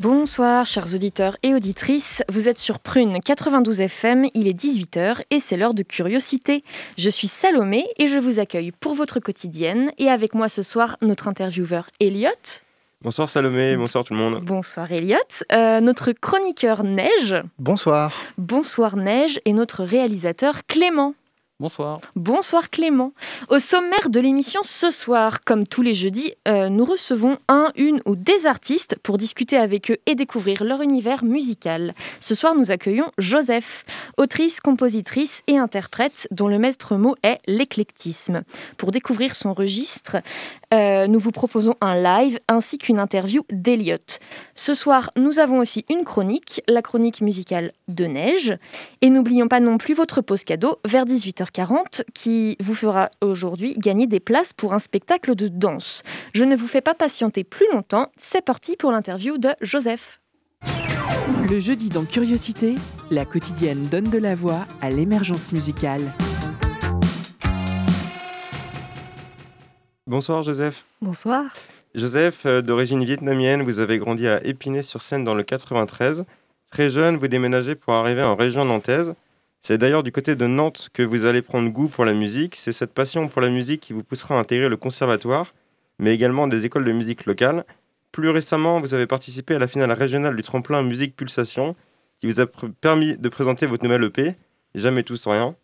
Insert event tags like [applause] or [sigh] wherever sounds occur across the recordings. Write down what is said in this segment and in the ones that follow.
Bonsoir chers auditeurs et auditrices, vous êtes sur Prune 92 FM, il est 18h et c'est l'heure de curiosité. Je suis Salomé et je vous accueille pour votre quotidienne et avec moi ce soir notre intervieweur Elliot. Bonsoir Salomé, bonsoir tout le monde. Bonsoir Elliot, euh, notre chroniqueur Neige. Bonsoir. Bonsoir Neige et notre réalisateur Clément. Bonsoir. Bonsoir Clément. Au sommaire de l'émission ce soir, comme tous les jeudis, euh, nous recevons un, une ou des artistes pour discuter avec eux et découvrir leur univers musical. Ce soir, nous accueillons Joseph, autrice, compositrice et interprète dont le maître mot est l'éclectisme. Pour découvrir son registre, euh, nous vous proposons un live ainsi qu'une interview d'Eliott. Ce soir, nous avons aussi une chronique, la chronique musicale de Neige. Et n'oublions pas non plus votre pause cadeau vers 18h 40 qui vous fera aujourd'hui gagner des places pour un spectacle de danse. Je ne vous fais pas patienter plus longtemps, c'est parti pour l'interview de Joseph. Le jeudi dans Curiosité, la quotidienne donne de la voix à l'émergence musicale. Bonsoir Joseph. Bonsoir. Joseph, euh, d'origine vietnamienne, vous avez grandi à Épinay-sur-Seine dans le 93. Très jeune, vous déménagez pour arriver en région nantaise. C'est d'ailleurs du côté de Nantes que vous allez prendre goût pour la musique. C'est cette passion pour la musique qui vous poussera à intégrer le conservatoire, mais également des écoles de musique locales. Plus récemment, vous avez participé à la finale régionale du tremplin Musique Pulsation, qui vous a permis de présenter votre nouvelle EP, Jamais tout sans rien.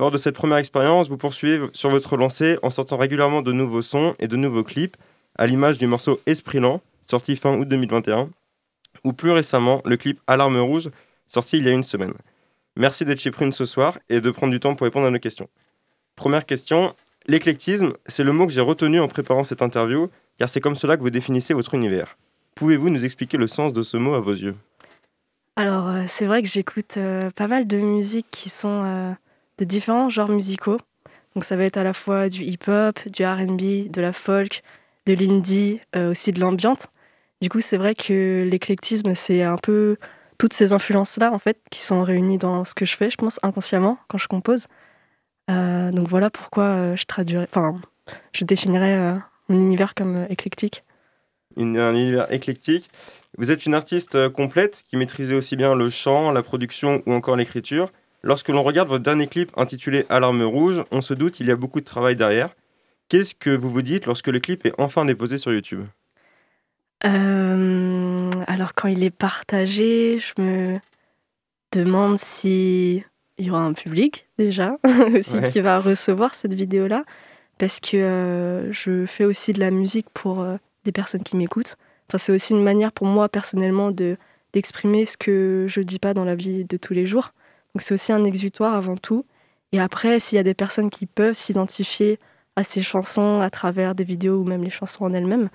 Lors de cette première expérience, vous poursuivez sur votre lancée en sortant régulièrement de nouveaux sons et de nouveaux clips, à l'image du morceau Esprit Lent, sorti fin août 2021, ou plus récemment le clip Alarme Rouge, sorti il y a une semaine. Merci d'être chez Prune ce soir et de prendre du temps pour répondre à nos questions. Première question, l'éclectisme, c'est le mot que j'ai retenu en préparant cette interview, car c'est comme cela que vous définissez votre univers. Pouvez-vous nous expliquer le sens de ce mot à vos yeux? Alors, euh, c'est vrai que j'écoute euh, pas mal de musiques qui sont euh, de différents genres musicaux. Donc, ça va être à la fois du hip-hop, du RB, de la folk, de l'indie, aussi de l'ambiance. Du coup, c'est vrai que l'éclectisme, c'est un peu toutes ces influences-là, en fait, qui sont réunies dans ce que je fais, je pense, inconsciemment, quand je compose. Euh, donc voilà pourquoi euh, je traduirais, enfin, je définirais euh, mon univers comme éclectique. un univers éclectique. Vous êtes une artiste complète qui maîtrisait aussi bien le chant, la production ou encore l'écriture. Lorsque l'on regarde votre dernier clip intitulé Alarme rouge, on se doute qu'il y a beaucoup de travail derrière. Qu'est-ce que vous vous dites lorsque le clip est enfin déposé sur YouTube? Euh, alors quand il est partagé, je me demande si il y aura un public déjà [laughs] aussi qui va recevoir cette vidéo-là, parce que euh, je fais aussi de la musique pour euh, des personnes qui m'écoutent. Enfin, c'est aussi une manière pour moi personnellement de d'exprimer ce que je dis pas dans la vie de tous les jours. Donc c'est aussi un exutoire avant tout. Et après, s'il y a des personnes qui peuvent s'identifier à ces chansons à travers des vidéos ou même les chansons en elles-mêmes,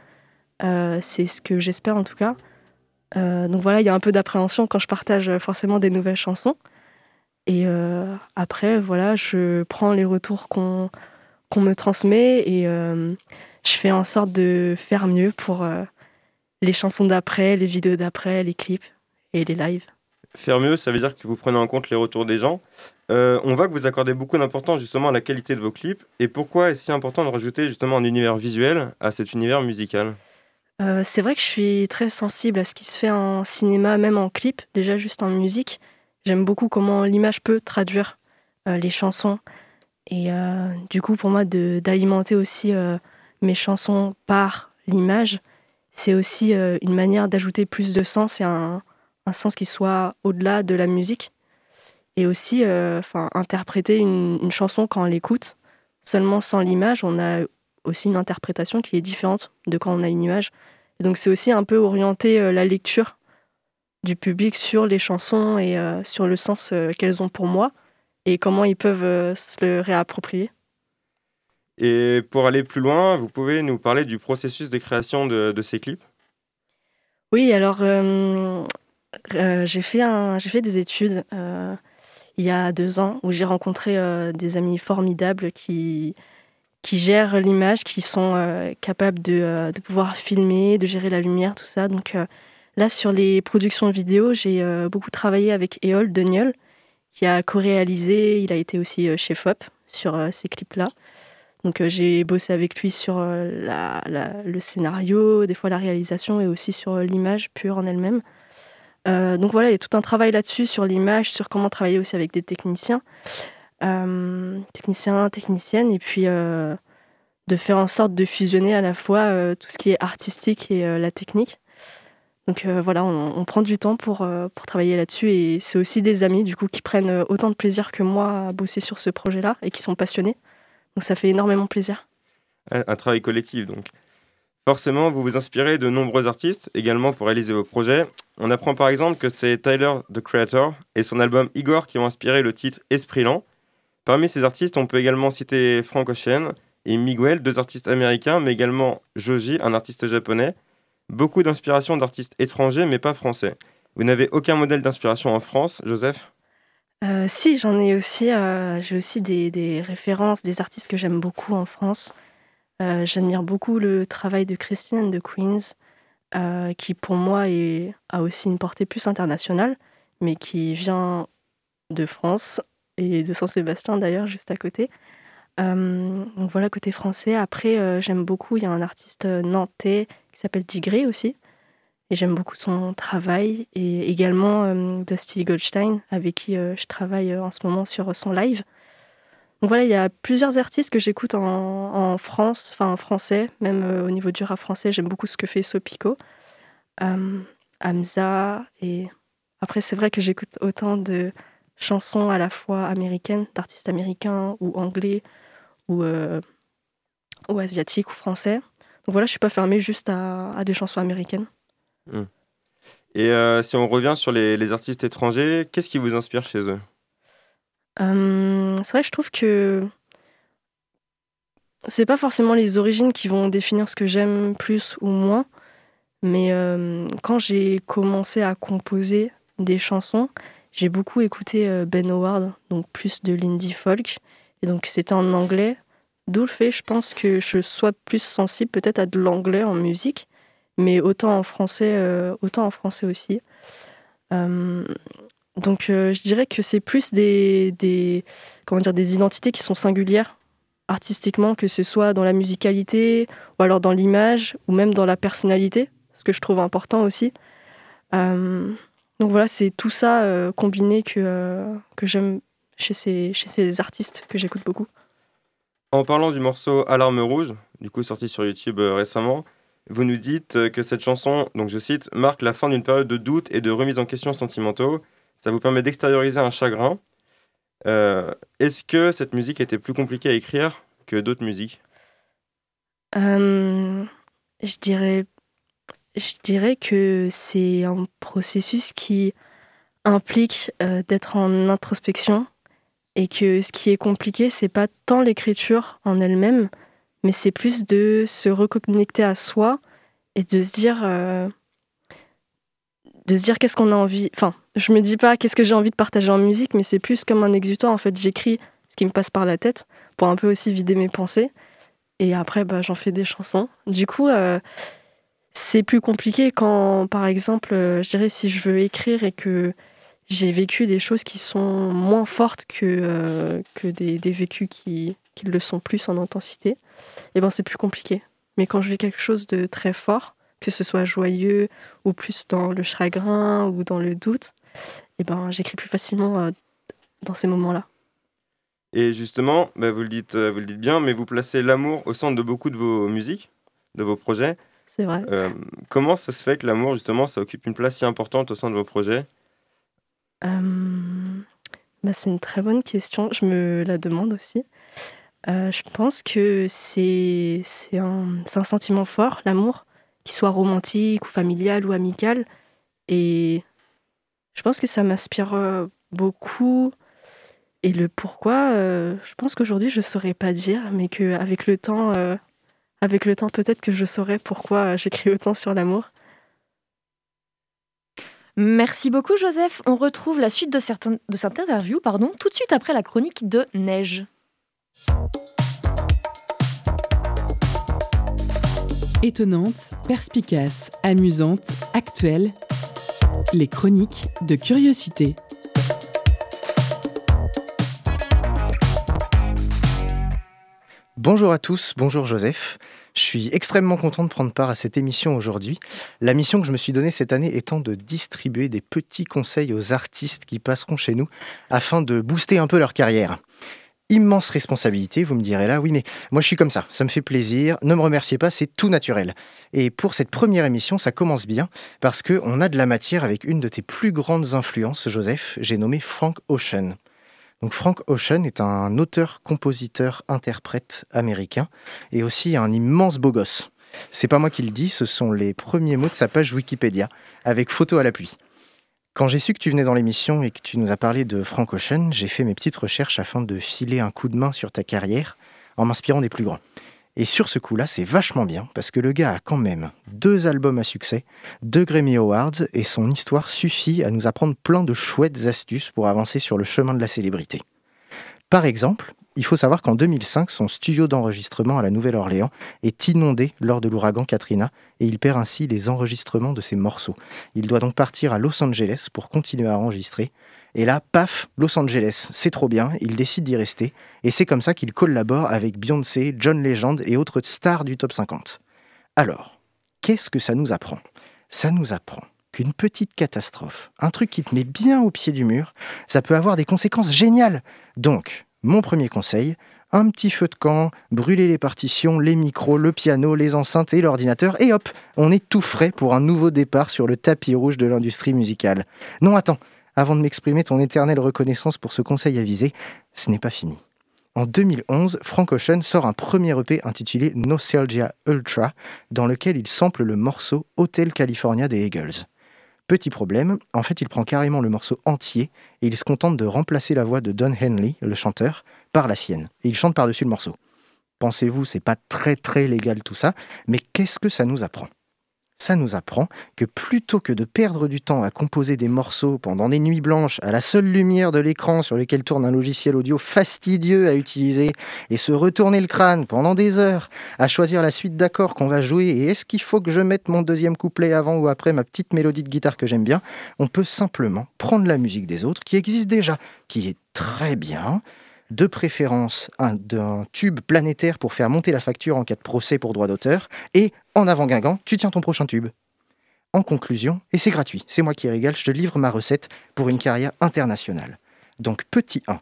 c'est ce que j'espère en tout cas. Euh, donc voilà, il y a un peu d'appréhension quand je partage euh, forcément des nouvelles chansons. Et après, voilà, je prends les retours qu'on me transmet et je fais en sorte de faire mieux pour les chansons d'après, les vidéos d'après, les clips et les lives. Faire mieux, ça veut dire que vous prenez en compte les retours des gens. on voit que vous accordez beaucoup d'importance justement à la qualité de vos clips. Et pourquoi est-ce si important de rajouter justement un univers visuel à cet univers musical? Euh, c'est vrai que je suis très sensible à ce qui se fait en cinéma, même en clip, déjà juste en musique. J'aime beaucoup comment l'image peut traduire euh, les chansons. Et euh, du coup, pour moi, d'alimenter aussi mes chansons par l'image, c'est aussi une manière d'ajouter plus de sens et un, sens qui soit au-delà de la musique. Et aussi, interpréter une, une, chanson quand on l'écoute, seulement sans l'image, on a aussi une interprétation qui est différente de quand on a une image. donc c'est aussi un peu orienter euh, la lecture du public sur les chansons et sur le sens qu'elles ont pour moi et comment ils peuvent se le réapproprier. Et pour aller plus loin, vous pouvez nous parler du processus de création de, ces clips? Oui, alors j'ai fait, fait des études il y a deux ans où j'ai rencontré des amis formidables qui, qui gèrent l'image, qui sont euh, capables de, euh, de, pouvoir filmer, de gérer la lumière, tout ça. Donc euh, là, sur les productions vidéo, j'ai beaucoup travaillé avec Eol Deniol, qui a co-réalisé, il a été aussi chef-op sur ces clips-là. Donc j'ai bossé avec lui sur la, le scénario, des fois la réalisation et aussi sur l'image pure en elle-même. donc voilà, il y a tout un travail là-dessus sur l'image, sur comment travailler aussi avec des techniciens. Euh, technicien, technicienne, et puis euh, de faire en sorte de fusionner à la fois euh, tout ce qui est artistique et la technique. Donc voilà, on, prend du temps pour, pour travailler là-dessus et c'est aussi des amis du coup qui prennent autant de plaisir que moi à bosser sur ce projet-là et qui sont passionnés. Donc ça fait énormément plaisir. Un travail collectif donc. Forcément, vous vous inspirez de nombreux artistes également pour réaliser vos projets. On apprend par exemple que c'est Tyler, the Creator, et son album Igor qui ont inspiré le titre Esprit Lent. Parmi ces artistes, on peut également citer Frank Ocean et Miguel, deux artistes américains, mais également Joji, un artiste japonais. Beaucoup d'inspiration d'artistes étrangers, mais pas français. Vous n'avez aucun modèle d'inspiration en France, Joseph? Euh, Si, j'en ai aussi. Euh, j'ai aussi des, références, des artistes que j'aime beaucoup en France. Euh, j'admire beaucoup le travail de Christine de Queens, qui pour moi a aussi une portée plus internationale, mais qui vient de France et de Saint-Sébastien d'ailleurs, juste à côté. Euh, donc voilà, côté français. Après, euh, j'aime beaucoup, il y a un artiste euh, nantais qui s'appelle Digré aussi. Et j'aime beaucoup son travail. Et également Dusty Goldstein, avec qui je travaille en ce moment sur son live. Donc voilà, il y a plusieurs artistes que j'écoute en, en, France, enfin en français, même au niveau du rap français. J'aime beaucoup ce que fait Sopico, Hamza. Et après, c'est vrai que j'écoute autant de chansons à la fois américaines, d'artistes américains ou anglais ou, euh, ou asiatiques ou français. Donc voilà, je suis pas fermée juste à, des chansons américaines. Hmm. Et euh, si on revient sur les, artistes étrangers, qu'est-ce qui vous inspire chez eux? Euh, C'est vrai que je trouve que c'est pas forcément les origines qui vont définir ce que j'aime plus ou moins, mais quand j'ai commencé à composer des chansons, j'ai beaucoup écouté euh, Ben Howard, donc plus de l'indie folk. Et donc c'était en anglais. D'où le fait, je pense, que je sois plus sensible peut-être à de l'anglais en musique, mais autant en français, euh, autant en français aussi. Euh, donc je dirais que c'est plus des, des, comment dire, des identités qui sont singulières artistiquement, que ce soit dans la musicalité, ou alors dans l'image, ou même dans la personnalité, ce que je trouve important aussi. Donc voilà, c'est tout ça euh, combiné que, euh, que j'aime chez ces, chez ces artistes que j'écoute beaucoup. En parlant du morceau Alarme rouge, du coup sorti sur YouTube euh, récemment, vous nous dites que cette chanson, donc je cite, marque la fin d'une période de doute et de remise en question sentimentaux. Ça vous permet d'extérioriser un chagrin. Est-ce que cette musique était plus compliquée à écrire que d'autres musiques? Je dirais je dirais que c'est un processus qui implique euh, d'être en introspection et que ce qui est compliqué, c'est pas tant l'écriture en elle-même, mais c'est plus de se reconnecter à soi et de se dire euh, dire qu'est-ce qu'on a envie. Enfin, je me dis pas qu'est-ce que j'ai envie de partager en musique, mais c'est plus comme un exutoire. En fait, j'écris ce qui me passe par la tête pour un peu aussi vider mes pensées. Et après, bah, j'en fais des chansons. Du coup, euh, c'est plus compliqué quand, par exemple, euh, je dirais si je veux écrire et que j'ai vécu des choses qui sont moins fortes que, euh, que des, vécus qui, qui, le sont plus en intensité, et eh ben c'est plus compliqué. Mais quand je vis quelque chose de très fort, que ce soit joyeux ou plus dans le chagrin ou dans le doute, et eh ben j'écris plus facilement euh, dans ces moments-là. Et justement, bah, vous, le dites, vous le dites bien, mais vous placez l'amour au centre de beaucoup de vos musiques, de vos projets. C'est vrai. Euh, comment ça se fait que l'amour, justement, ça occupe une place si importante au sein de vos projets? Euh, bah, C'est une très bonne question. Je me la demande aussi. Euh, je pense que c'est un, un sentiment fort, l'amour, qu'il soit romantique ou familial ou amical. Et pense que ça m'inspire beaucoup. Et le pourquoi, je pense qu'aujourd'hui je saurais pas dire, mais qu'avec le temps, avec le temps peut-être que je saurais pourquoi j'écris autant sur l'amour. Merci beaucoup Joseph. On retrouve la suite de, certains, de cette interview pardon, tout de suite après la chronique de Neige. Étonnante, perspicace, amusante, actuelle, les chroniques de curiosité. Bonjour à tous, bonjour Joseph. Je suis extrêmement content de prendre part à cette émission aujourd'hui. La mission que je me suis donnée cette année étant de distribuer des petits conseils aux artistes qui passeront chez nous afin de booster un peu leur carrière. Immense responsabilité, vous me direz là, oui mais moi je suis comme ça, ça me fait plaisir, ne me remerciez pas, c'est tout naturel. Et pour cette première émission, ça commence bien parce qu'on a de la matière avec une de tes plus grandes influences, Joseph, j'ai nommé Frank Ocean. Donc Frank Ocean est un auteur, compositeur, interprète américain et aussi un immense beau gosse. C'est pas moi qui le dis, ce sont les premiers mots de sa page Wikipédia, avec photo à l'appui. Quand j'ai su que tu venais dans l'émission et que tu nous as parlé de Frank Ocean, j'ai fait mes petites recherches afin de filer un coup de main sur ta carrière en m'inspirant des plus grands. Et sur ce coup-là, c'est vachement bien parce que le gars a quand même deux albums à succès, deux Grammy Awards et son histoire suffit à nous apprendre plein de chouettes astuces pour avancer sur le chemin de la célébrité. Par exemple, il faut savoir qu'en 2005, son studio d'enregistrement à la Nouvelle-Orléans est inondé lors de l'ouragan Katrina et il perd ainsi les enregistrements de ses morceaux. Il doit donc partir à Los Angeles pour continuer à enregistrer et là, paf, Los Angeles, c'est trop bien, il décide d'y rester, et c'est comme ça qu'il collabore avec Beyoncé, John Legend et autres stars du top 50. Alors, qu'est-ce que ça nous apprend? Ça nous apprend qu'une petite catastrophe, un truc qui te met bien au pied du mur, ça peut avoir des conséquences géniales. Donc, mon premier conseil, un petit feu de camp, brûler les partitions, les micros, le piano, les enceintes et l'ordinateur, et hop, on est tout frais pour un nouveau départ sur le tapis rouge de l'industrie musicale. Non, attends, avant de m'exprimer ton éternelle reconnaissance pour ce conseil avisé, ce n'est pas fini. En 2011, Frank Ocean sort un premier EP intitulé Nostalgia Ultra, dans lequel il sample le morceau Hotel California des Eagles. Petit problème, en fait il prend carrément le morceau entier et il se contente de remplacer la voix de Don Henley, le chanteur, par la sienne. Et il chante par-dessus le morceau. Pensez-vous, c'est pas très très légal tout ça, mais qu'est-ce que ça nous apprend? Ça nous apprend que plutôt que de perdre du temps à composer des morceaux pendant des nuits blanches à la seule lumière de l'écran sur lequel tourne un logiciel audio fastidieux à utiliser et se retourner le crâne pendant des heures à choisir la suite d'accords qu'on va jouer et est-ce qu'il faut que je mette mon deuxième couplet avant ou après ma petite mélodie de guitare que j'aime bien, on peut simplement prendre la musique des autres qui existe déjà, qui est très bien, de préférence d'un tube planétaire pour faire monter la facture en cas de procès pour droit d'auteur, et en avant Guingamp, tu tiens ton prochain tube. En conclusion, et c'est gratuit, c'est moi qui régale, je te livre ma recette pour une carrière internationale. Donc petit 1,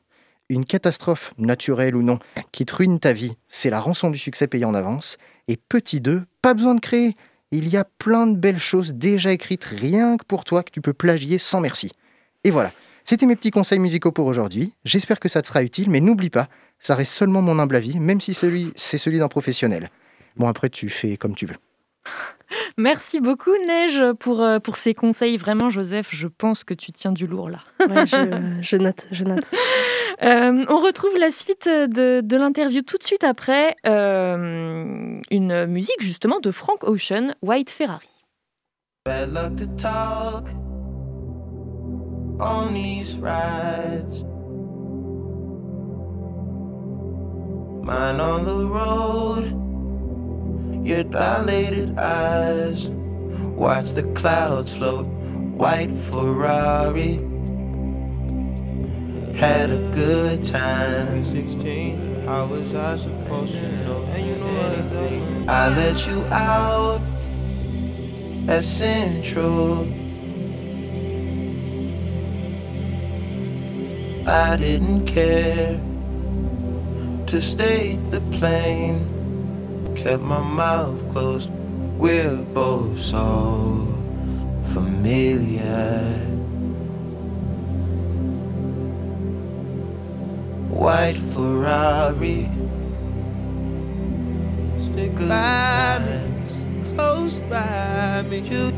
une catastrophe naturelle ou non qui te ruine ta vie, c'est la rançon du succès payé en avance. Et petit 2, pas besoin de créer. Il y a plein de belles choses déjà écrites rien que pour toi que tu peux plagier sans merci. Et voilà, c'était mes petits conseils musicaux pour aujourd'hui. J'espère que ça te sera utile, mais n'oublie pas, ça reste seulement mon humble avis, même si celui, c'est celui d'un professionnel. Bon, après, tu fais comme tu veux. [laughs] Merci beaucoup, Neige, pour, euh, pour ces conseils. Vraiment, Joseph, je pense que tu tiens du lourd là. [laughs] je, note, je note. Euh, on retrouve la suite de, de l'interview tout de suite après euh, une musique justement de Frank Ocean, White Ferrari. On these rides. Mine on the road, your dilated eyes. Watch the clouds float, white Ferrari. Had a good time. 16, how was I supposed to know anything? I let you out at Central. I didn't care to state the plane. Kept my mouth closed. We're both so familiar. White Ferrari. Stick by me, close by me. You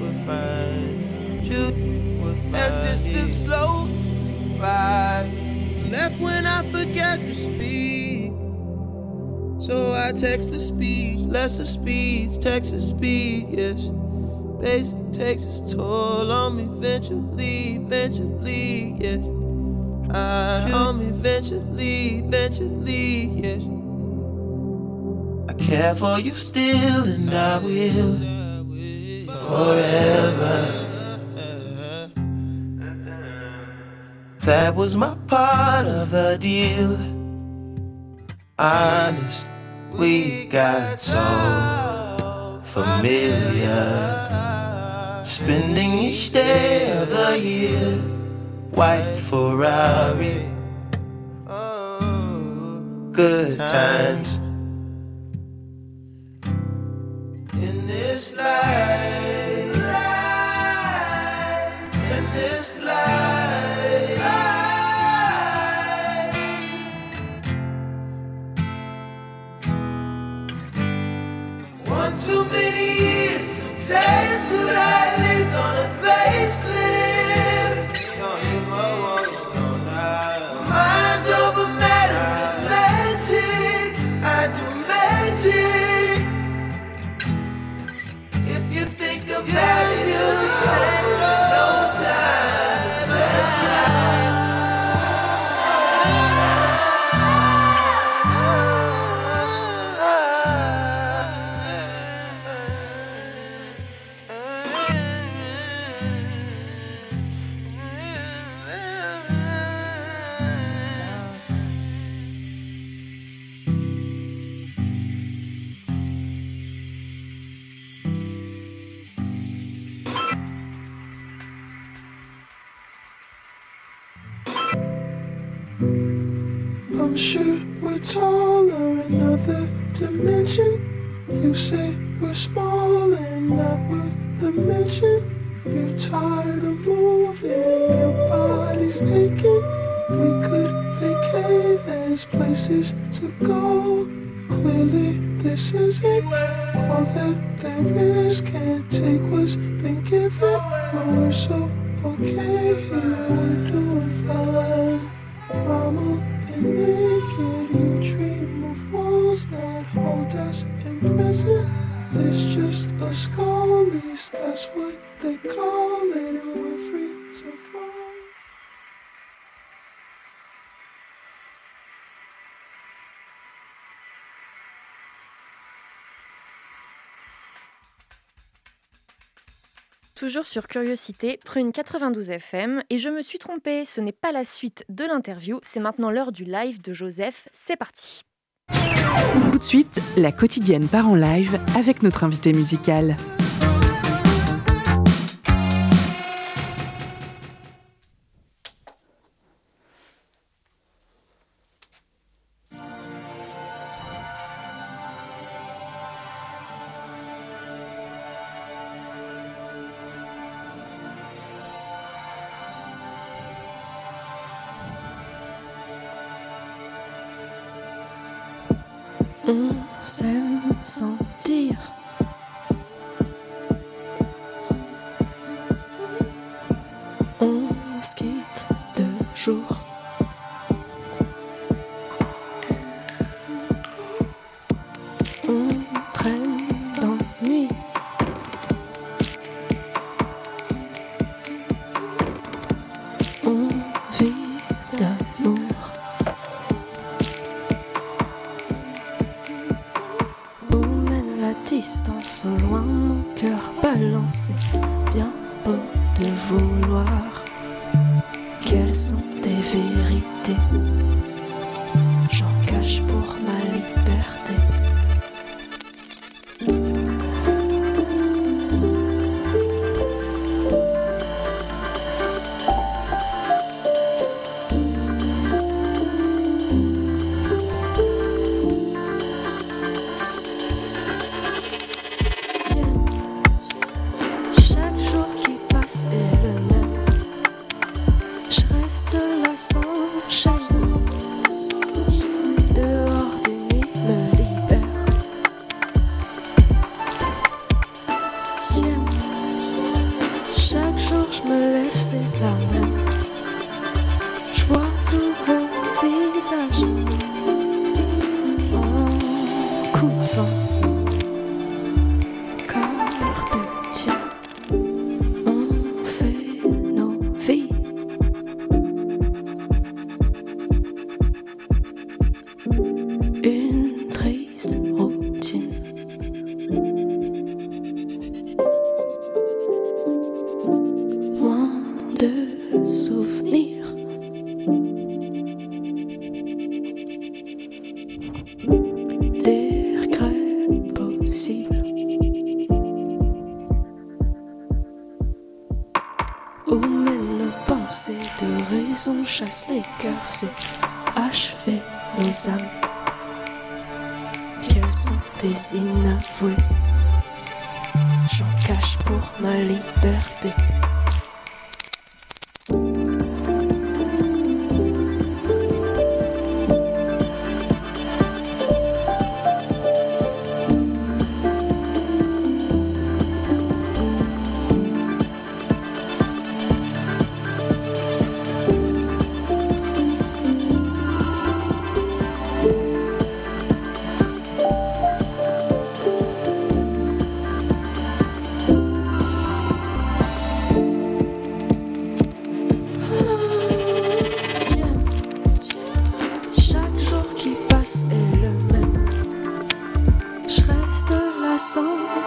were fine. You were fine. just a slow Left when I forget to speak. So I text the speech, less lesser speeds, Texas speed, yes. Basic takes its toll on me eventually, eventually, yes. I on me eventually, eventually, yes. I care for you still, and I will forever. That was my part of the deal. Honest, we got so familiar. Spending each day of the year, white Ferrari. Oh, good times in this life. to me. Toujours sur Curiosité, Prune 92 FM, et je me suis trompée, ce n'est pas la suite de l'interview, c'est maintenant l'heure du live de Joseph, c'est parti. Tout de suite, la quotidienne part en live avec notre invité musical.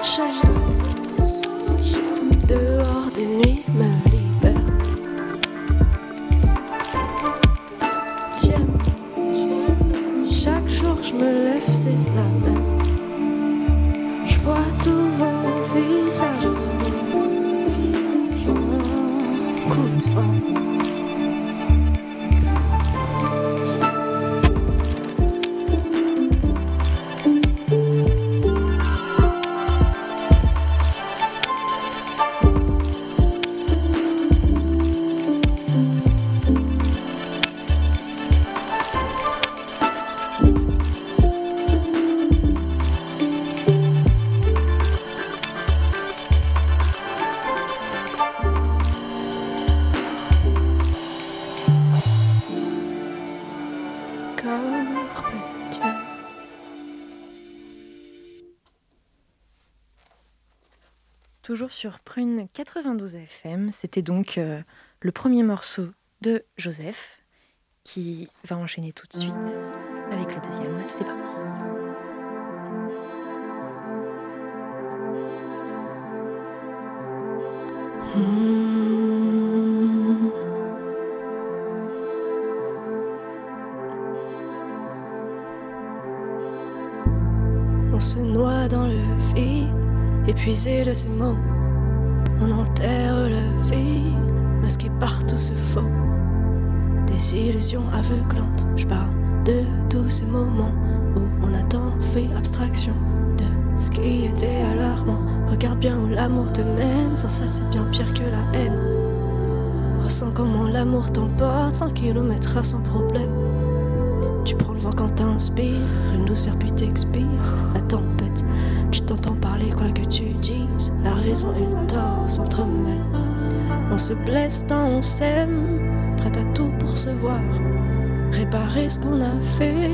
Sans 92 FM, c'était donc euh, le premier morceau de Joseph qui va enchaîner tout de suite avec le deuxième. C'est parti. On se noie dans le vide, épuisé de ces mots. On enterre le vide, masqué par tout ce faux. Des illusions aveuglantes, je parle de tous ces moments où on a tant fait abstraction de ce qui était alarmant. Regarde bien où l'amour te mène, sans ça c'est bien pire que la haine. Ressens comment l'amour t'emporte, 100 km sans problème. Tu prends le vent quand t'inspires, une douceur puis t'expires. La tempête, tu t'entends parler quoi que tu dises. La raison et le tort s'entremêlent. On se blesse tant on s'aime, prête à tout pour se voir. Réparer ce qu'on a fait,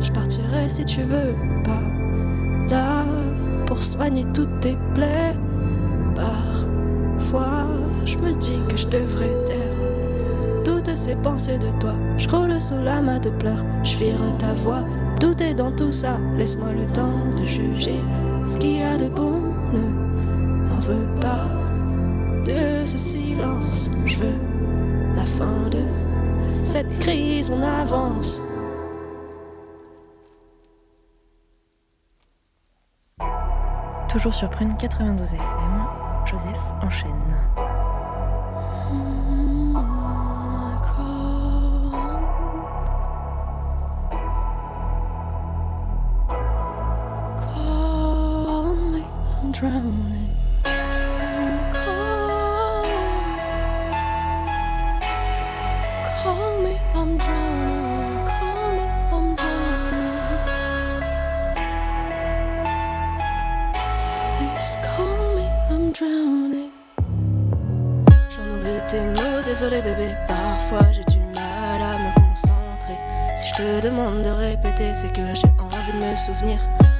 je partirai si tu veux pas. Là, pour soigner toutes tes plaies. Parfois, je me dis que je devrais taire toutes ces pensées de toi. Je roule sous la main de pleurs, je vire ta voix. Tout est dans tout ça, laisse-moi le temps de juger ce qu'il y a de bon. M'en veux pas de ce silence. Je veux la fin de cette crise, on avance. Toujours sur Prune 92 FM, Joseph enchaîne.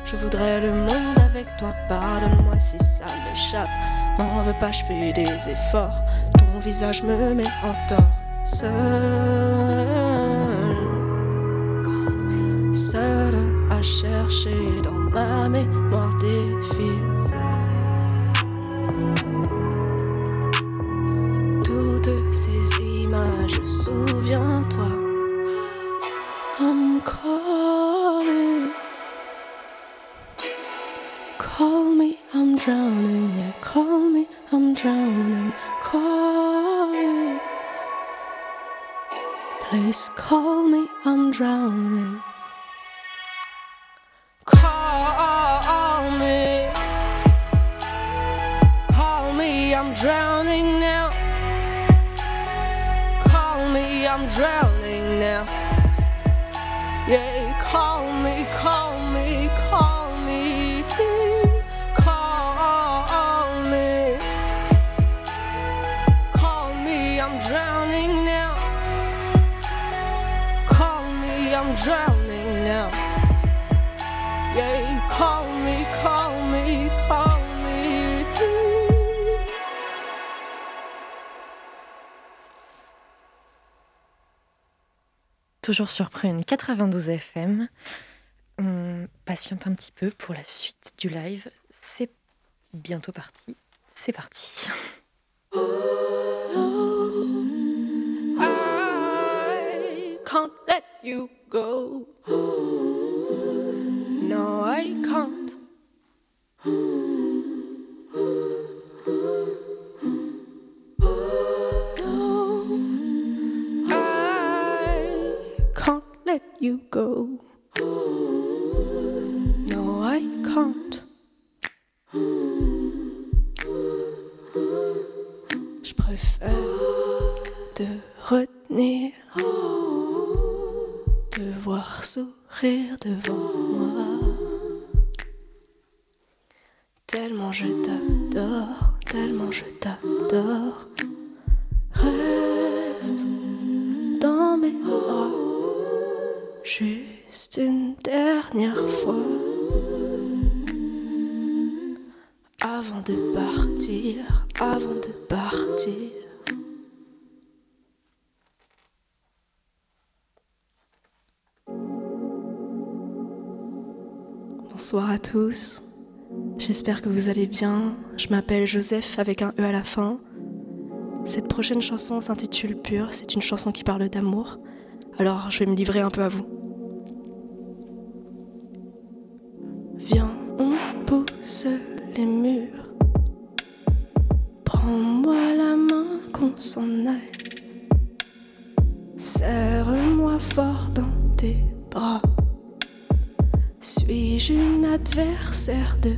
Je voudrais le monde avec toi, pardonne-moi si ça m'échappe. M'en veux pas, je fais des efforts. Ton visage me met en tort. Seul, seul à chercher dans ma mémoire des fils. Me, Toujours sur Prune 92 FM. Patiente un petit peu pour la suite du live. C'est bientôt parti. C'est parti. You go. J'espère que vous allez bien. Je m'appelle Joseph avec un E à la fin. Cette prochaine chanson s'intitule Pure. C'est une chanson qui parle d'amour. Alors je vais me livrer un peu à vous. Viens, on pousse les murs. Prends-moi la main qu'on s'en aille. Serre-moi fort dans tes bras. Suis-je une adversaire de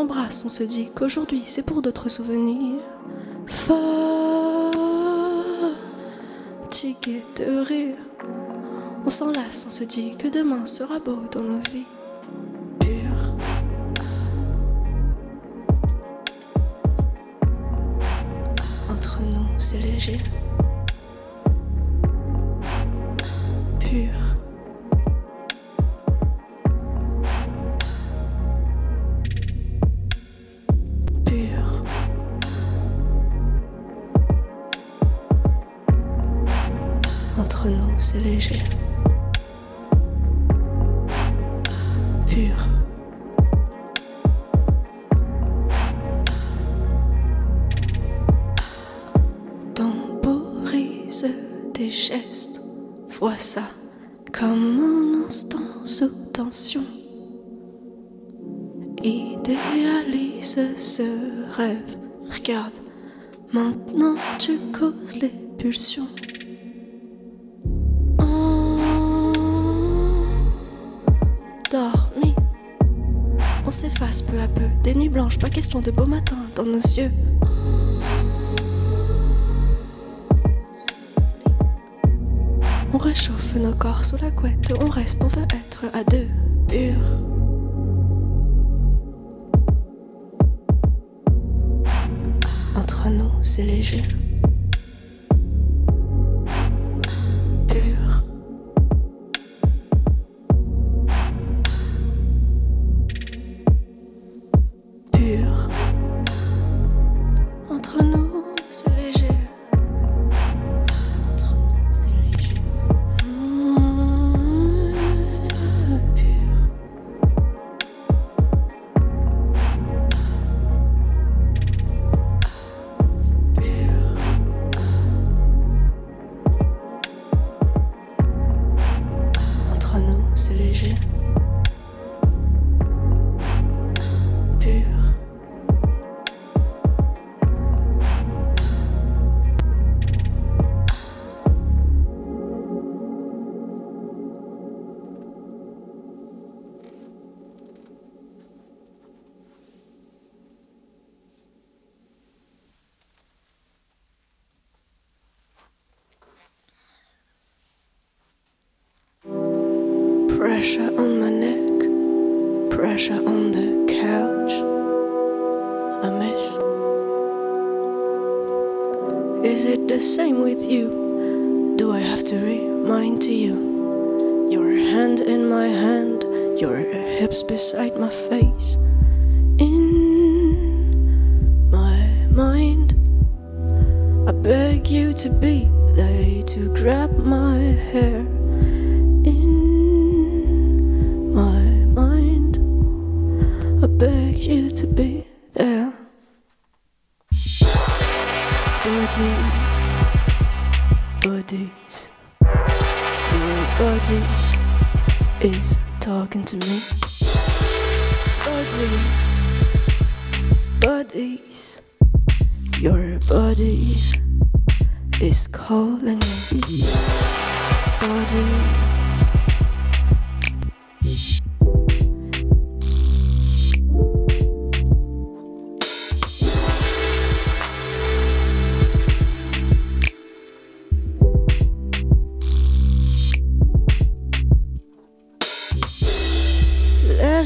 s'embrasse, on se dit qu'aujourd'hui c'est pour d'autres souvenirs. Fatigué de rire. On s'enlace, on se dit que demain sera beau dans nos vies. Pure. Entre nous, c'est léger. pas question de beau matin dans nos yeux. On réchauffe nos corps sous la couette, on reste, on va être à deux, pur. Entre nous, c'est léger.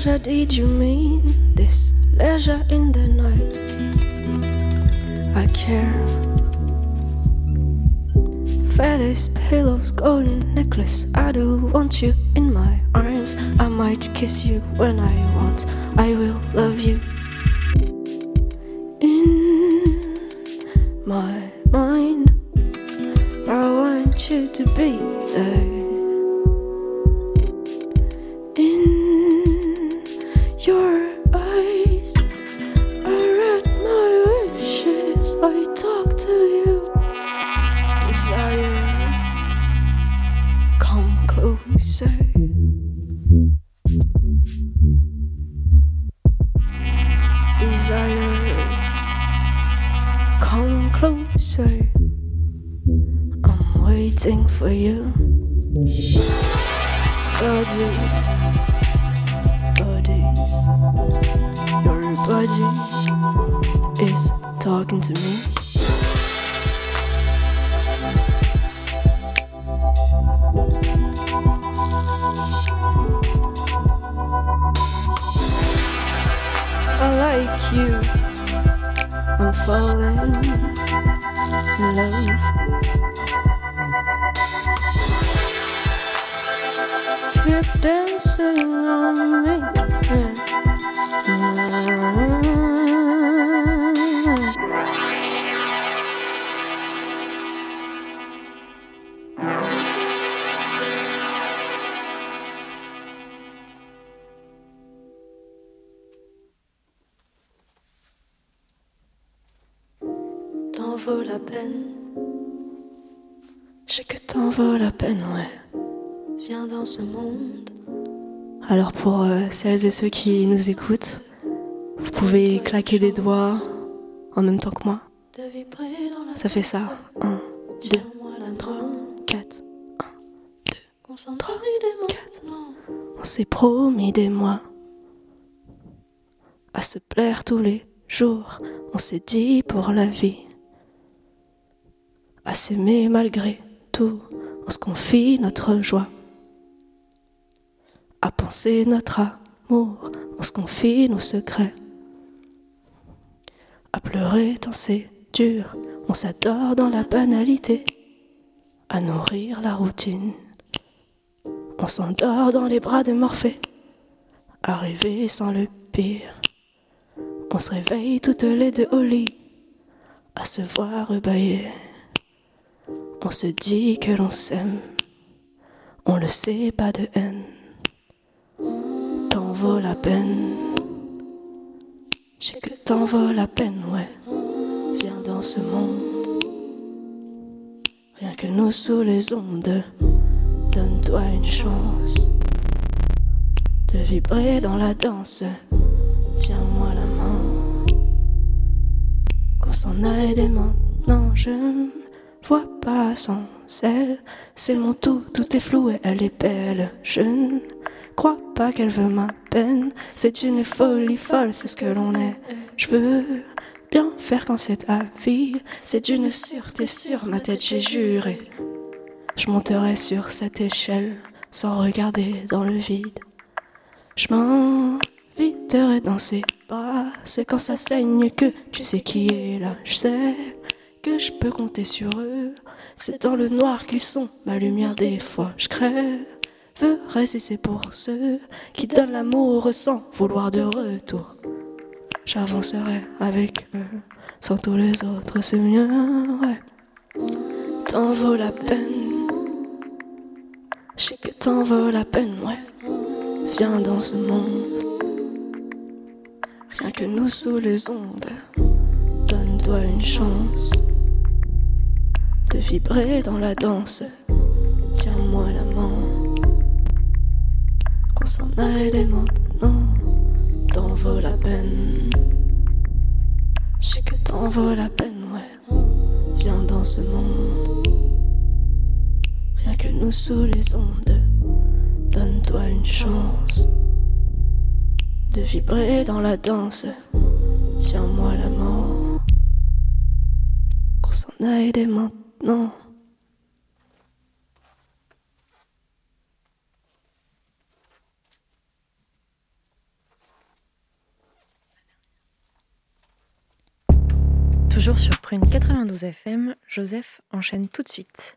Leisure, did you mean this? Leisure in the night. I care. Feathers, pillows, golden necklace. I do want you in my arms. I might kiss you when I want. I will love you. In my mind, I want you to be there. T'en vaut la peine. Je sais que t'en vaut la peine, ouais. Viens dans ce monde. Alors pour euh, celles et ceux qui nous écoutent, vous pouvez claquer des doigts en même temps que moi. Ça fait ça. 1, 2, 3, 4. 1, 2, 3, 4. On s'est promis des mois à se plaire tous les jours. On s'est dit pour la vie à s'aimer malgré tout. On se confie notre joie à penser notre amour. On se confie nos secrets à pleurer tant c'est dur. On s'adore dans la banalité, à nourrir la routine. On s'endort dans les bras de Morphée, à rêver sans le pire. On se réveille toutes les deux au lit, à se voir rebailler. On se dit que l'on s'aime, on le sait, pas de haine. T'en vaut la peine, je sais que t'en vaut la peine, ouais. Viens dans ce monde, rien que nous sous les ondes. Donne-toi une chance de vibrer dans la danse. Tiens-moi la main, qu'on s'en aille des mains. Non, je vois pas sans elle. C'est mon tout, tout est flou et elle est belle. Je ne crois pas qu'elle veut ma peine. C'est une folie folle, c'est ce que l'on est. Je veux bien faire quand c'est ta vie. C'est d'une sûreté sur ma tête, j'ai juré. Je monterai sur cette échelle sans regarder dans le vide. Je m'inviterai dans ses bras. C'est quand ça saigne que tu sais qui est là. Je sais que je peux compter sur eux. C'est dans le noir qu'ils sont ma lumière des fois. Je crèverai si c'est pour ceux qui donnent l'amour sans vouloir de retour. J'avancerai avec eux sans tous les autres, c'est mieux, ouais. T'en vaut la peine. Je sais que t'en vaut la peine, ouais. Viens dans ce monde. Rien que nous sous les ondes. Donne-toi une chance de vibrer dans la danse. Tiens-moi la main. Qu'on s'en aille maintenant. T'en vaut la peine. Je sais que t'en vaut la peine, ouais. Viens dans ce monde. Rien que nous sous les ondes. Donne-toi une chance de vibrer dans la danse. Tiens-moi la main. S'en aille dès maintenant. Toujours sur Prune 92 FM, Joseph enchaîne tout de suite.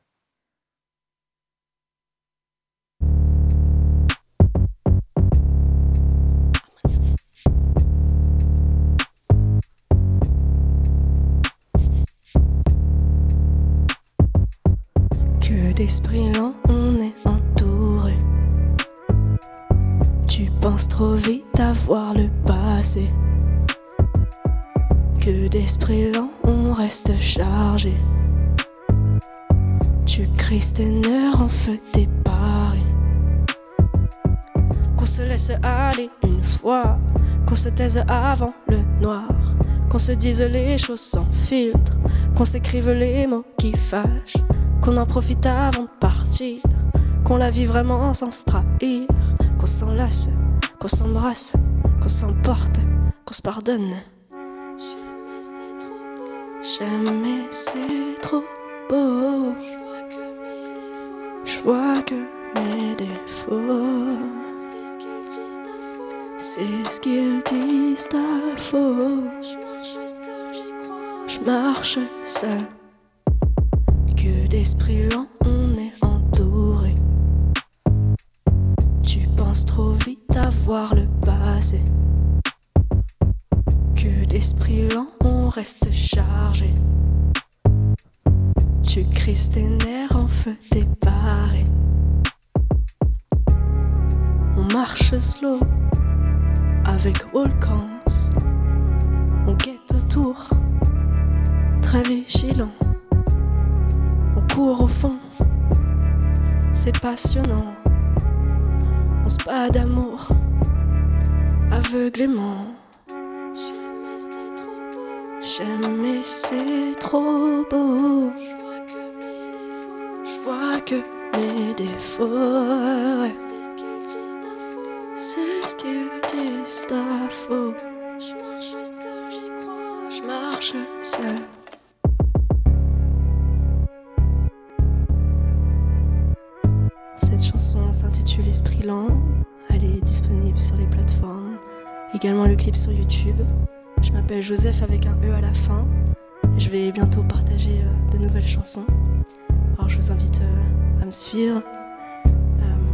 D'esprit lent on est entouré. Tu penses trop vite à voir le passé. Que d'esprit lent on reste chargé. Tu crises tes nerfs en feu tes paris. Qu'on se laisse aller une fois, qu'on se taise avant le noir, qu'on se dise les choses sans filtre, qu'on s'écrive les mots qui fâchent, qu'on en profite avant de partir, qu'on la vit vraiment sans se trahir, qu'on s'enlace, qu'on s'embrasse, qu'on s'emporte, qu'on se pardonne. Jamais c'est trop beau. Je vois que mes défauts. C'est ce qu'ils disent à faux. Je marche seul. Que d'esprit lent on est entouré. Tu penses trop vite à voir le passé. Que d'esprit lent on reste chargé. Tu crises tes nerfs en feu tes. On marche slow avec Volcans. On guette autour, très vigilant. Au fond, c'est passionnant. On se bat d'amour, aveuglément. Jamais c'est trop beau. Je vois que mes défauts. C'est ce qu'ils disent à faux. Je marche seul. Cette Elle est disponible sur les plateformes. Également le clip sur YouTube. Je m'appelle Joseph avec un E à la fin. Je vais bientôt partager euh, de nouvelles chansons. Alors je vous invite euh, à me suivre. Euh,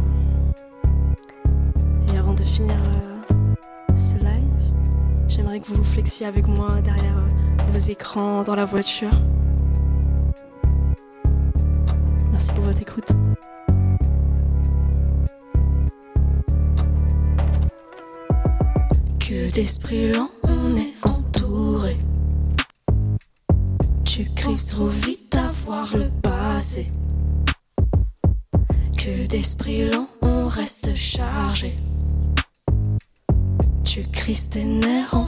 et avant de finir ce live, j'aimerais que vous vous flexiez avec moi derrière vos écrans dans la voiture. Merci pour votre écoute. D'esprit lent on est entouré. Tu crises trop vite à voir le passé. Que d'esprit lent on reste chargé. Tu crises tes nerfs en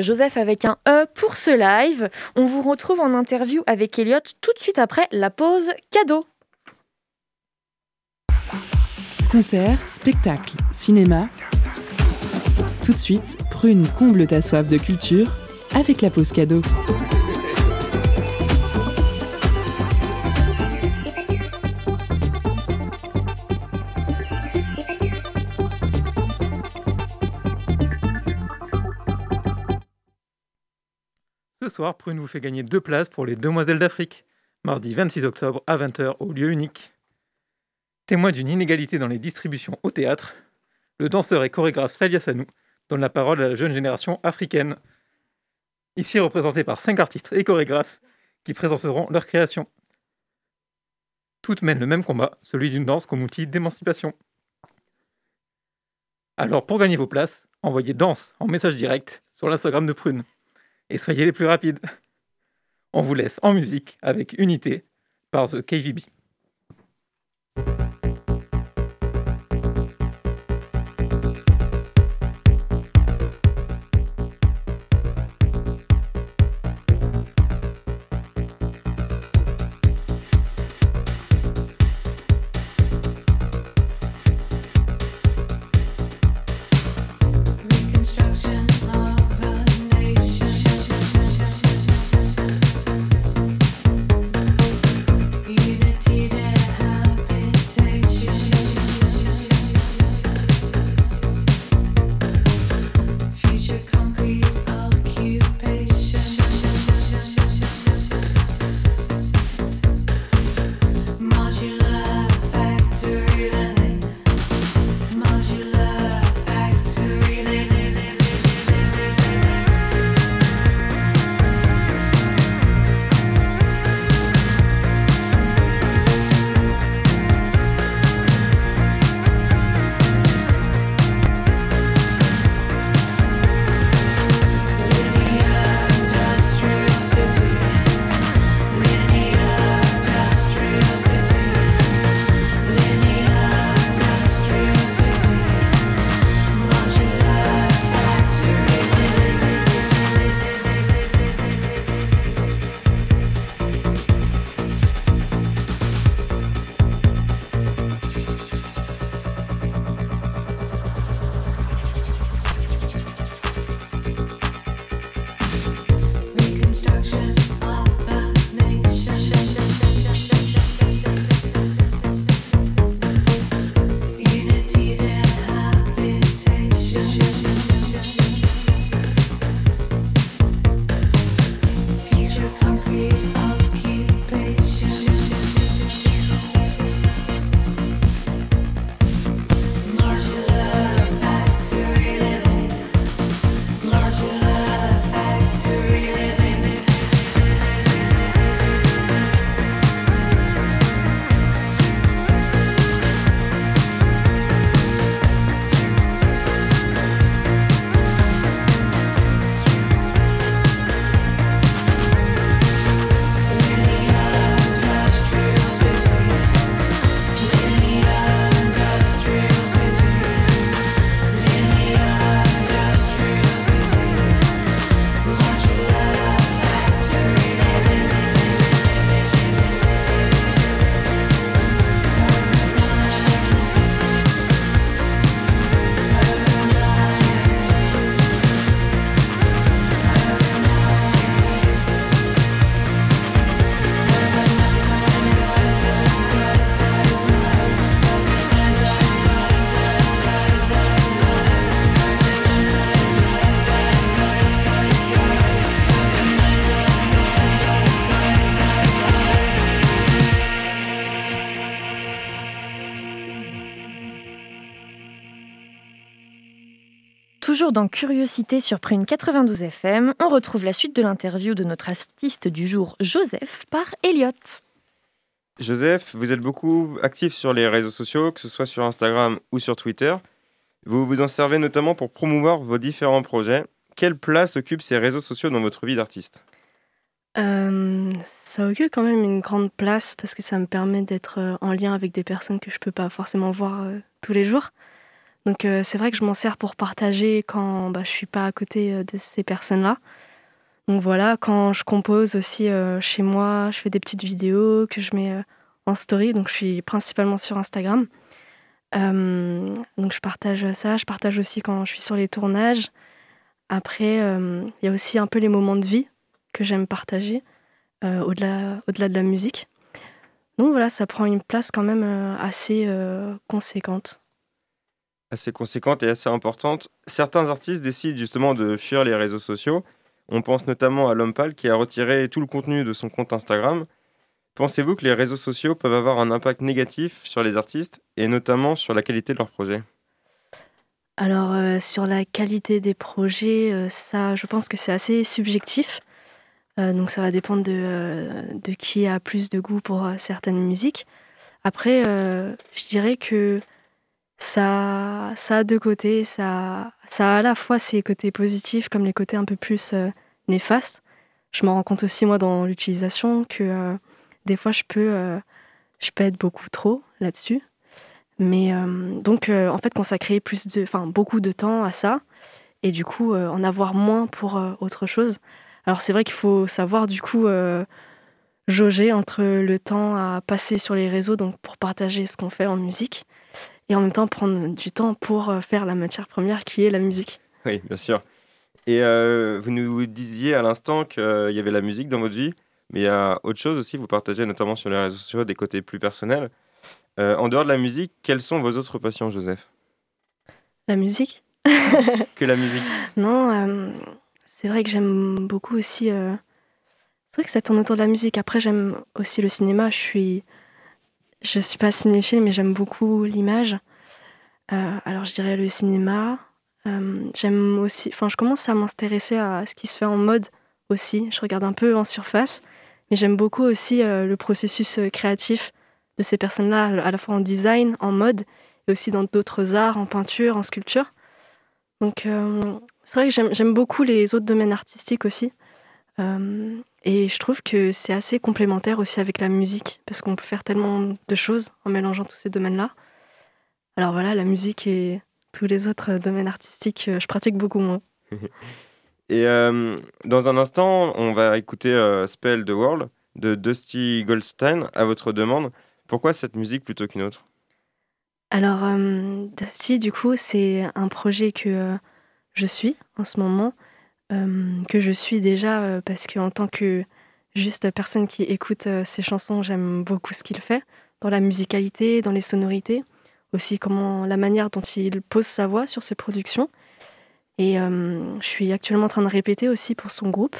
Joseph, avec un E pour ce live. On vous retrouve en interview avec Elliot tout de suite après la pause cadeau. Concert, spectacle, cinéma. Tout de suite, Prune comble ta soif de culture avec la pause cadeau. Prune vous fait gagner deux places pour les Demoiselles d'Afrique, mardi 26 octobre à 20h au lieu unique. Témoin d'une inégalité dans les distributions au théâtre, le danseur et chorégraphe Salia Sanou donne la parole à la jeune génération africaine. Ici représenté par cinq artistes et chorégraphes qui présenteront leurs créations. Toutes mènent le même combat, celui d'une danse comme outil d'émancipation. Alors pour gagner vos places, envoyez danse en message direct sur l'Instagram de Prune. Et soyez les plus rapides. On vous laisse en musique avec Unité par The KVB. Dans Curiosité sur Prune 92 FM, on retrouve la suite de l'interview de notre artiste du jour, Joseph, par Elliot. Joseph, vous êtes beaucoup actif sur les réseaux sociaux, que ce soit sur Instagram ou sur Twitter. Vous vous en servez notamment pour promouvoir vos différents projets. Quelle place occupent ces réseaux sociaux dans votre vie d'artiste? Euh, ça occupe quand même une grande place parce que ça me permet d'être euh, en lien avec des personnes que je peux pas forcément voir euh, tous les jours. Donc euh, c'est vrai que je m'en sers pour partager quand bah, je suis pas à côté euh, de ces personnes-là. Donc voilà, quand je compose aussi euh, chez moi, je fais des petites vidéos que je mets en story. Donc je suis principalement sur Instagram. Donc je partage ça. Je partage aussi quand je suis sur les tournages. Après, il y a aussi un peu les moments de vie que j'aime partager au-delà au-delà de la musique. Donc voilà, ça prend une place quand même assez conséquente. Assez conséquente et assez importante. Certains artistes décident justement de fuir les réseaux sociaux. On pense notamment à L'Homme Pâle qui a retiré tout le contenu de son compte Instagram. Pensez-vous que les réseaux sociaux peuvent avoir un impact négatif sur les artistes et notamment sur la qualité de leurs projets? Alors euh, sur la qualité des projets, euh, ça, je pense que c'est assez subjectif. Euh, donc ça va dépendre de, qui a plus de goût pour certaines musiques. Après, je dirais que ça, ça a deux côtés. Ça, ça a à la fois ses côtés positifs comme les côtés un peu plus euh, néfastes. Je m'en rends compte aussi moi dans l'utilisation que euh, des fois je peux, euh, je peux être beaucoup trop là-dessus. Mais euh, donc en fait consacrer plus de, enfin beaucoup de temps à ça et du coup en avoir moins pour autre chose. Alors c'est vrai qu'il faut savoir du coup jauger entre le temps à passer sur les réseaux donc pour partager ce qu'on fait en musique et en même temps prendre du temps pour euh, faire la matière première qui est la musique. Oui, bien sûr. Et euh, vous nous disiez à l'instant qu'il y avait la musique dans votre vie, mais il y a autre chose aussi, vous partagez notamment sur les réseaux sociaux des côtés plus personnels. Euh, en dehors de la musique, quelles sont vos autres passions, Joseph? La musique? [laughs] Que la musique Non, euh, c'est vrai que j'aime beaucoup aussi. C'est vrai que ça tourne autour de la musique. Après, j'aime aussi le cinéma. Je suis, je suis pas cinéphile, mais j'aime beaucoup l'image. Euh, alors, je dirais le cinéma. Euh, j'aime aussi. Enfin, je commence à m'intéresser à ce qui se fait en mode aussi. Je regarde un peu en surface, mais j'aime beaucoup aussi euh, le processus créatif de ces personnes-là, à la fois en design, en mode, et aussi dans d'autres arts, en peinture, en sculpture. Donc, c'est vrai que j'aime- beaucoup les autres domaines artistiques aussi. Et je trouve que c'est assez complémentaire aussi avec la musique, parce qu'on peut faire tellement de choses en mélangeant tous ces domaines-là. Alors voilà, la musique et tous les autres domaines artistiques, euh, je pratique beaucoup moins. [laughs] Et euh, dans un instant, on va écouter euh, Spell the World de Dusty Goldstein à votre demande. Pourquoi cette musique plutôt qu'une autre? Alors, euh, Dusty, du coup, c'est un projet que je suis en ce moment, que je suis déjà euh, parce qu'en tant que juste personne qui écoute euh, ses chansons, j'aime beaucoup ce qu'il fait, dans la musicalité, dans les sonorités, aussi comment la manière dont il pose sa voix sur ses productions. Et je suis actuellement en train de répéter aussi pour son groupe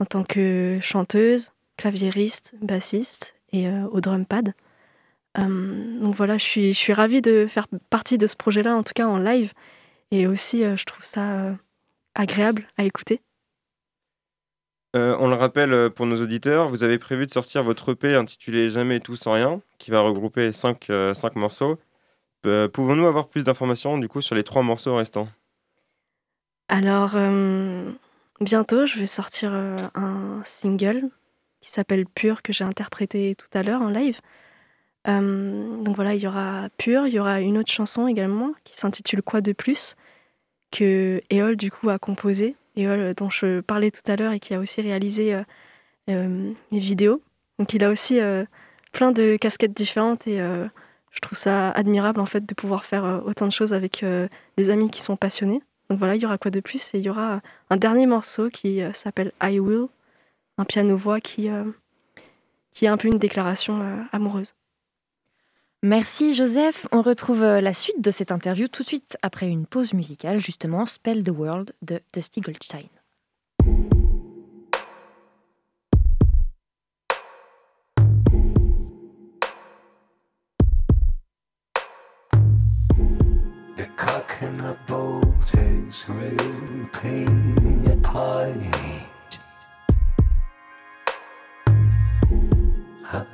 en tant que chanteuse, claviériste, bassiste et au drum pad. Donc voilà, je suis, je suis ravie de faire partie de ce projet-là, en tout cas en live. Et aussi, je trouve ça agréable à écouter. Euh, on le rappelle euh, pour nos auditeurs, vous avez prévu de sortir votre EP intitulé Jamais tout sans rien, qui va regrouper 5 morceaux. Euh, Pouvons-nous avoir plus d'informations du coup sur les trois morceaux restants? Alors, bientôt, je vais sortir un single qui s'appelle Pur, que j'ai interprété tout à l'heure en live. Donc voilà, il y aura Pur, il y aura une autre chanson également qui s'intitule Quoi de plus? Que Eol du coup a composé. Eol euh, dont je parlais tout à l'heure et qui a aussi réalisé euh, euh, mes vidéos. Donc il a aussi plein de casquettes différentes et je trouve ça admirable en fait de pouvoir faire autant de choses avec des amis qui sont passionnés. Donc voilà, il y aura quoi de plus? Et il y aura un dernier morceau qui s'appelle I Will, un piano-voix qui, euh, qui est un peu une déclaration amoureuse. Merci Joseph. On retrouve euh, la suite de cette interview tout de suite après une pause musicale, justement Spell the World de Dusty Goldstein. The cock and the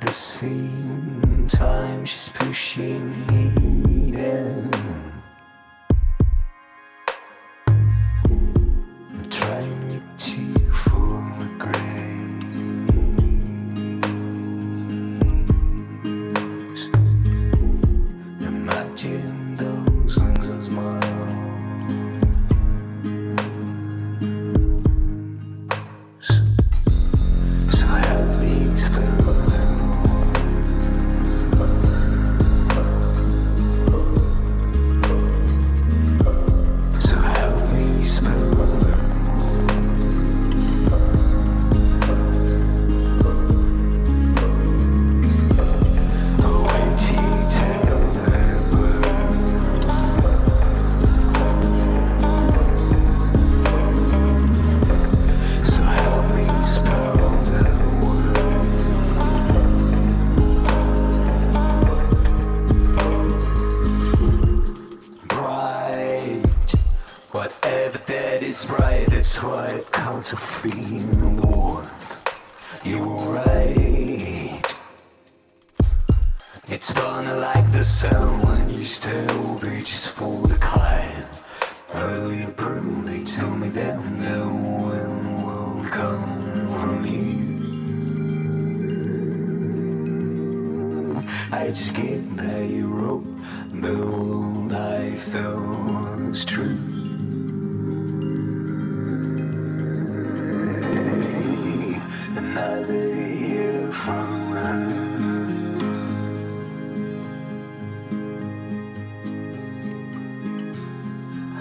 is time, she's pushing me down. I'd skip a rope, the world I thought was true. Another year from her.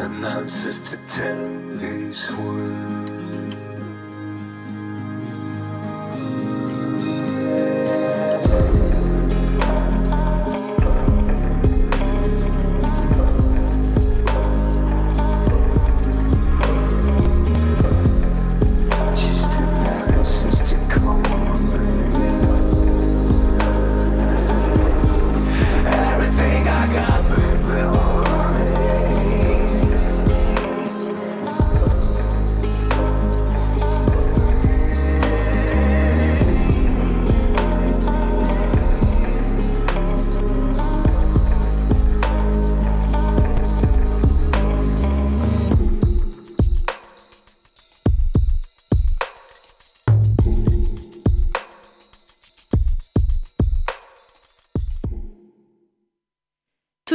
I'm just to tell this world.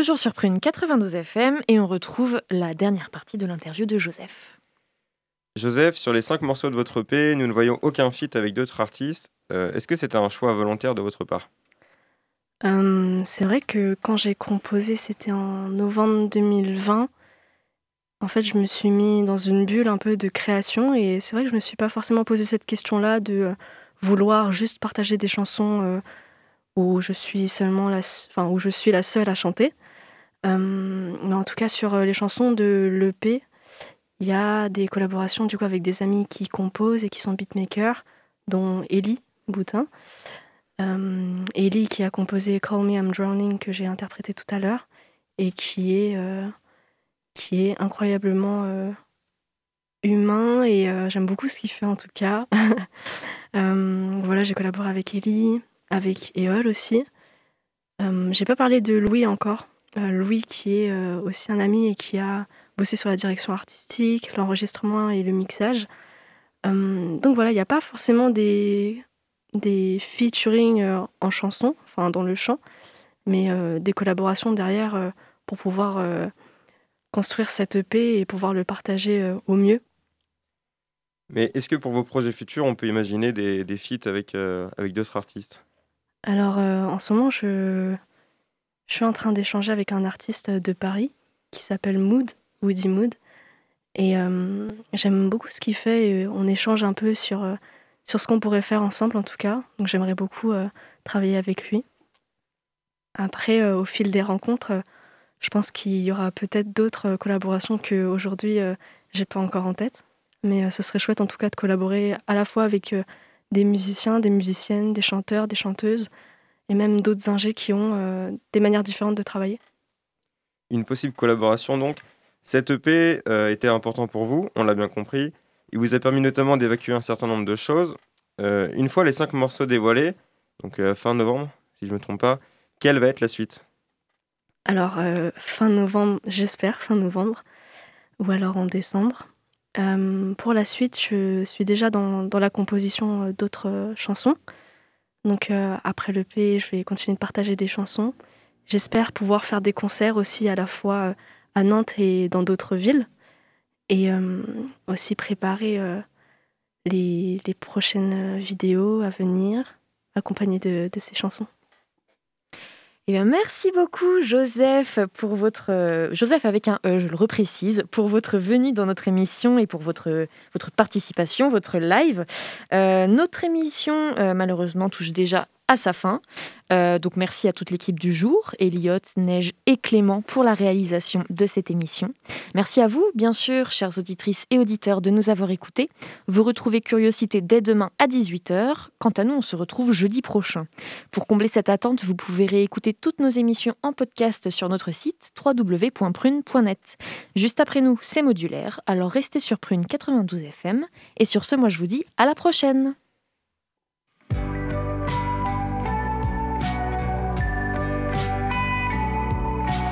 Toujours sur Prune 92 FM et on retrouve la dernière partie de l'interview de Joseph. Joseph, sur les cinq morceaux de votre EP, nous ne voyons aucun feat avec d'autres artistes. Euh, Est-ce que c'était un choix volontaire de votre part? Euh, c'est vrai que quand j'ai composé, c'était en novembre 2020. En fait, je me suis mis dans une bulle un peu de création et c'est vrai que je me suis pas forcément posé cette question-là de euh, vouloir juste partager des chansons euh, où je suis seulement la, enfin où je suis la seule à chanter. Euh, mais en tout cas, sur euh, les chansons de l'EP, il y a des collaborations du coup avec des amis qui composent et qui sont beatmakers, dont Ellie Boutin. Euh, Ellie qui a composé Call Me I'm Drowning que j'ai interprété tout à l'heure et qui est, euh, qui est incroyablement humain et j'aime beaucoup ce qu'il fait en tout cas. [laughs] Voilà, j'ai collaboré avec Ellie, avec Eol aussi. J'ai pas parlé de Louis encore. Euh, Louis qui est euh, aussi un ami et qui a bossé sur la direction artistique, l'enregistrement et le mixage. Euh, donc voilà, il n'y a pas forcément des, des featuring en chanson, enfin dans le chant, mais des collaborations derrière pour pouvoir construire cette EP et pouvoir le partager au mieux. Mais est-ce que pour vos projets futurs, on peut imaginer des, des feats avec, euh, avec d'autres artistes? Alors euh, en ce moment, je, je suis en train d'échanger avec un artiste de Paris qui s'appelle Mood, Woody Mood. Et euh, j'aime beaucoup ce qu'il fait et on échange un peu sur, euh, sur ce qu'on pourrait faire ensemble en tout cas. Donc j'aimerais beaucoup euh, travailler avec lui. Après, euh, au fil des rencontres, euh, je pense qu'il y aura peut-être d'autres euh, collaborations qu'aujourd'hui euh, j'ai pas encore en tête. Mais euh, ce serait chouette en tout cas de collaborer à la fois avec euh, des musiciens, des musiciennes, des chanteurs, des chanteuses et même d'autres ingés qui ont euh, des manières différentes de travailler. Une possible collaboration donc Cette EP euh, était important pour vous, on l'a bien compris. Il vous a permis notamment d'évacuer un certain nombre de choses. Euh, une fois les cinq morceaux dévoilés, donc fin novembre, si je ne me trompe pas, quelle va être la suite? Alors, euh, fin novembre, j'espère, fin novembre, ou alors en décembre. Euh, pour la suite, je suis déjà dans, dans la composition d'autres chansons. Donc, euh, après l'EP, je vais continuer de partager des chansons. J'espère pouvoir faire des concerts aussi à la fois euh, à Nantes et dans d'autres villes. Et euh, aussi préparer euh, les, prochaines vidéos à venir, accompagnées de ces chansons. Eh bien, merci beaucoup, Joseph, pour votre. euh, Joseph avec un E, je le reprécise, pour votre venue dans notre émission et pour votre, votre participation, votre live. Euh, notre émission, euh, malheureusement, touche déjà à sa fin. Euh, donc, merci à toute l'équipe du jour, Elliot, Neige et Clément, pour la réalisation de cette émission. Merci à vous, bien sûr, chères auditrices et auditeurs, de nous avoir écoutés. Vous retrouvez Curiosité dès demain à 18h. Quant à nous, on se retrouve jeudi prochain. Pour combler cette attente, vous pouvez réécouter toutes nos émissions en podcast sur notre site www.prune.net. Juste après nous, c'est modulaire, alors restez sur Prune 92 FM. Et sur ce, moi je vous dis à la prochaine